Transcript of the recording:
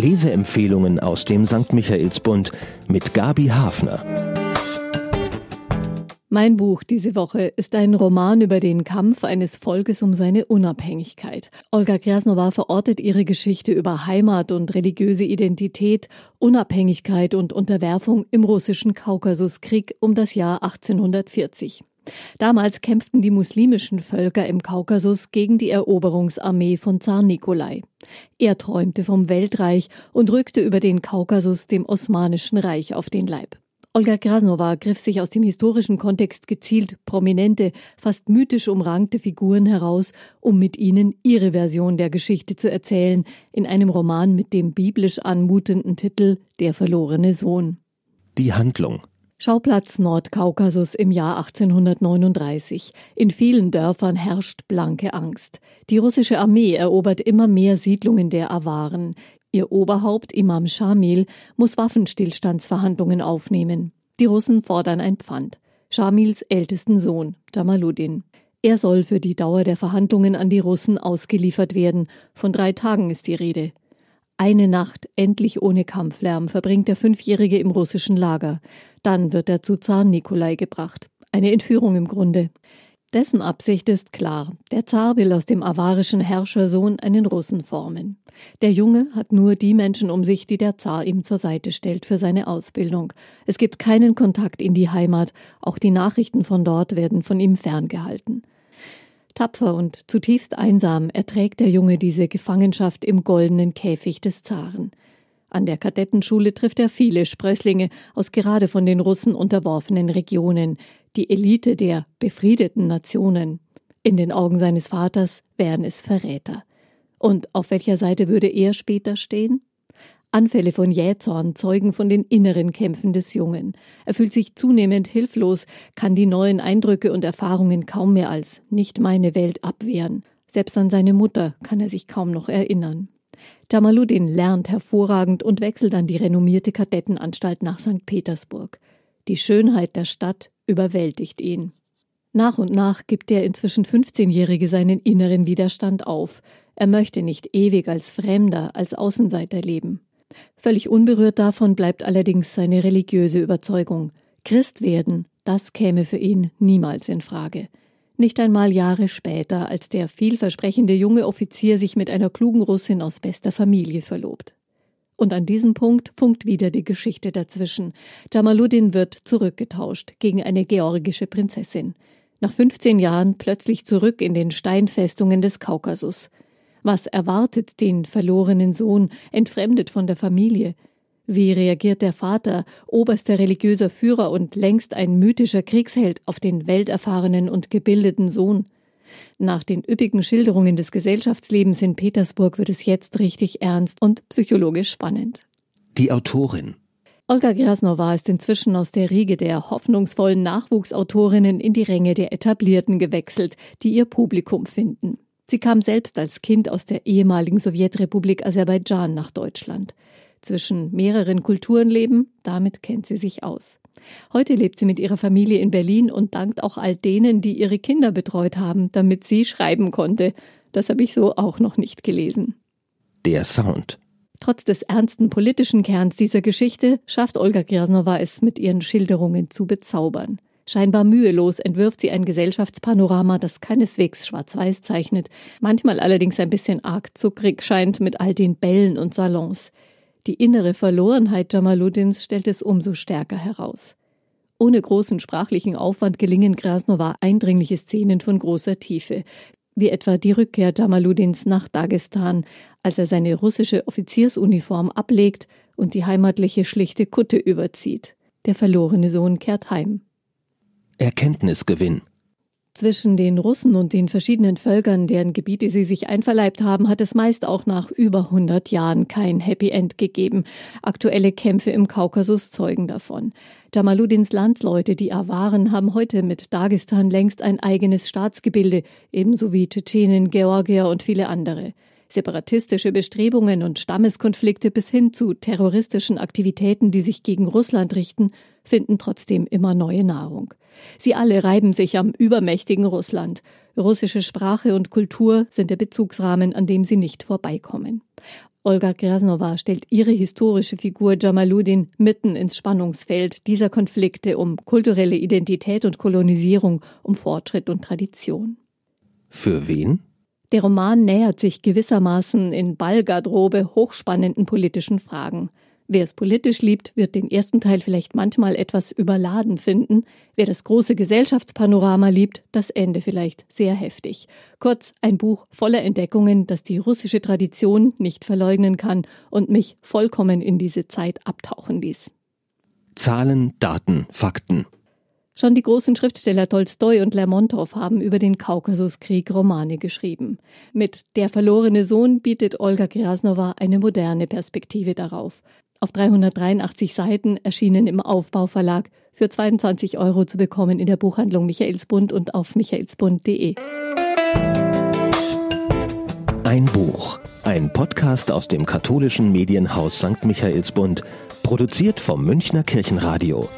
Leseempfehlungen aus dem St. Michaelsbund mit Gabi Hafner. Mein Buch diese Woche ist ein Roman über den Kampf eines Volkes um seine Unabhängigkeit. Olga Krasnova verortet ihre Geschichte über Heimat und religiöse Identität, Unabhängigkeit und Unterwerfung im russischen Kaukasuskrieg um das Jahr 1840. Damals kämpften die muslimischen Völker im Kaukasus gegen die Eroberungsarmee von Zar Nikolai. Er träumte vom Weltreich und rückte über den Kaukasus dem Osmanischen Reich auf den Leib. Olga Krasnova griff sich aus dem historischen Kontext gezielt prominente, fast mythisch umrankte Figuren heraus, um mit ihnen ihre Version der Geschichte zu erzählen, in einem Roman mit dem biblisch anmutenden Titel Der verlorene Sohn. Die Handlung Schauplatz Nordkaukasus im Jahr 1839. In vielen Dörfern herrscht blanke Angst. Die russische Armee erobert immer mehr Siedlungen der Awaren. Ihr Oberhaupt Imam Shamil muss Waffenstillstandsverhandlungen aufnehmen. Die Russen fordern ein Pfand. Shamils ältesten Sohn, Jamaluddin. Er soll für die Dauer der Verhandlungen an die Russen ausgeliefert werden. Von drei Tagen ist die Rede. Eine Nacht, endlich ohne Kampflärm, verbringt der Fünfjährige im russischen Lager. Dann wird er zu Zar Nikolai gebracht. Eine Entführung im Grunde. Dessen Absicht ist klar. Der Zar will aus dem avarischen Herrschersohn einen Russen formen. Der Junge hat nur die Menschen um sich, die der Zar ihm zur Seite stellt für seine Ausbildung. Es gibt keinen Kontakt in die Heimat, auch die Nachrichten von dort werden von ihm ferngehalten. Tapfer und zutiefst einsam erträgt der Junge diese Gefangenschaft im goldenen Käfig des Zaren. An der Kadettenschule trifft er viele Sprösslinge aus gerade von den Russen unterworfenen Regionen, die Elite der befriedeten Nationen. In den Augen seines Vaters wären es Verräter. Und auf welcher Seite würde er später stehen? Anfälle von Jähzorn zeugen von den inneren Kämpfen des Jungen. Er fühlt sich zunehmend hilflos, kann die neuen Eindrücke und Erfahrungen kaum mehr als nicht meine Welt abwehren. Selbst an seine Mutter kann er sich kaum noch erinnern. Jamaluddin lernt hervorragend und wechselt an die renommierte Kadettenanstalt nach St. Petersburg. Die Schönheit der Stadt überwältigt ihn. Nach und nach gibt der inzwischen 15-Jährige seinen inneren Widerstand auf. Er möchte nicht ewig als Fremder, als Außenseiter leben. Völlig unberührt davon bleibt allerdings seine religiöse Überzeugung. Christ werden, das käme für ihn niemals in Frage. Nicht einmal Jahre später, als der vielversprechende junge Offizier sich mit einer klugen Russin aus bester Familie verlobt. Und an diesem Punkt funkt wieder die Geschichte dazwischen. Jamaluddin wird zurückgetauscht gegen eine georgische Prinzessin. Nach 15 Jahren plötzlich zurück in den Steinfestungen des Kaukasus. Was erwartet den verlorenen Sohn, entfremdet von der Familie? Wie reagiert der Vater, oberster religiöser Führer und längst ein mythischer Kriegsheld, auf den welterfahrenen und gebildeten Sohn? Nach den üppigen Schilderungen des Gesellschaftslebens in Petersburg wird es jetzt richtig ernst und psychologisch spannend. Die Autorin Olga Grasnova ist inzwischen aus der Riege der hoffnungsvollen Nachwuchsautorinnen in die Ränge der Etablierten gewechselt, die ihr Publikum finden. Sie kam selbst als Kind aus der ehemaligen Sowjetrepublik Aserbaidschan nach Deutschland. Zwischen mehreren Kulturen leben, damit kennt sie sich aus. Heute lebt sie mit ihrer Familie in Berlin und dankt auch all denen, die ihre Kinder betreut haben, damit sie schreiben konnte. Das habe ich so auch noch nicht gelesen. Der Sound. Trotz des ernsten politischen Kerns dieser Geschichte schafft Olga Krasnova es mit ihren Schilderungen zu bezaubern. Scheinbar mühelos entwirft sie ein Gesellschaftspanorama, das keineswegs schwarz-weiß zeichnet, manchmal allerdings ein bisschen arg zuckrig scheint mit all den Bällen und Salons. Die innere Verlorenheit Jamaluddins stellt es umso stärker heraus. Ohne großen sprachlichen Aufwand gelingen Krasnova eindringliche Szenen von großer Tiefe, wie etwa die Rückkehr Jamaluddins nach Dagestan, als er seine russische Offiziersuniform ablegt und die heimatliche schlichte Kutte überzieht. Der verlorene Sohn kehrt heim. Erkenntnisgewinn. Zwischen den Russen und den verschiedenen Völkern, deren Gebiete sie sich einverleibt haben, hat es meist auch nach über 100 Jahren kein Happy End gegeben. Aktuelle Kämpfe im Kaukasus zeugen davon. Jamaluddins Landsleute, die Awaren, haben heute mit Dagestan längst ein eigenes Staatsgebilde, ebenso wie Tschetschenen, Georgier und viele andere. Separatistische Bestrebungen und Stammeskonflikte bis hin zu terroristischen Aktivitäten, die sich gegen Russland richten, finden trotzdem immer neue Nahrung. Sie alle reiben sich am übermächtigen Russland. Russische Sprache und Kultur sind der Bezugsrahmen, an dem sie nicht vorbeikommen. Olga Krasnova stellt ihre historische Figur Jamaluddin mitten ins Spannungsfeld dieser Konflikte um kulturelle Identität und Kolonisierung, um Fortschritt und Tradition. Für wen? Der Roman nähert sich gewissermaßen in Ballgarderobe hochspannenden politischen Fragen. Wer es politisch liebt, wird den ersten Teil vielleicht manchmal etwas überladen finden. Wer das große Gesellschaftspanorama liebt, das Ende vielleicht sehr heftig. Kurz ein Buch voller Entdeckungen, das die russische Tradition nicht verleugnen kann und mich vollkommen in diese Zeit abtauchen ließ. Zahlen, Daten, Fakten. Schon die großen Schriftsteller Tolstoi und Lermontow haben über den Kaukasuskrieg Romane geschrieben. Mit Der verlorene Sohn bietet Olga Krasnova eine moderne Perspektive darauf auf 383 Seiten, erschienen im Aufbauverlag, für 22 Euro zu bekommen in der Buchhandlung Michaelsbund und auf michaelsbund.de. Ein Buch, ein Podcast aus dem katholischen Medienhaus St. Michaelsbund, produziert vom Münchner Kirchenradio.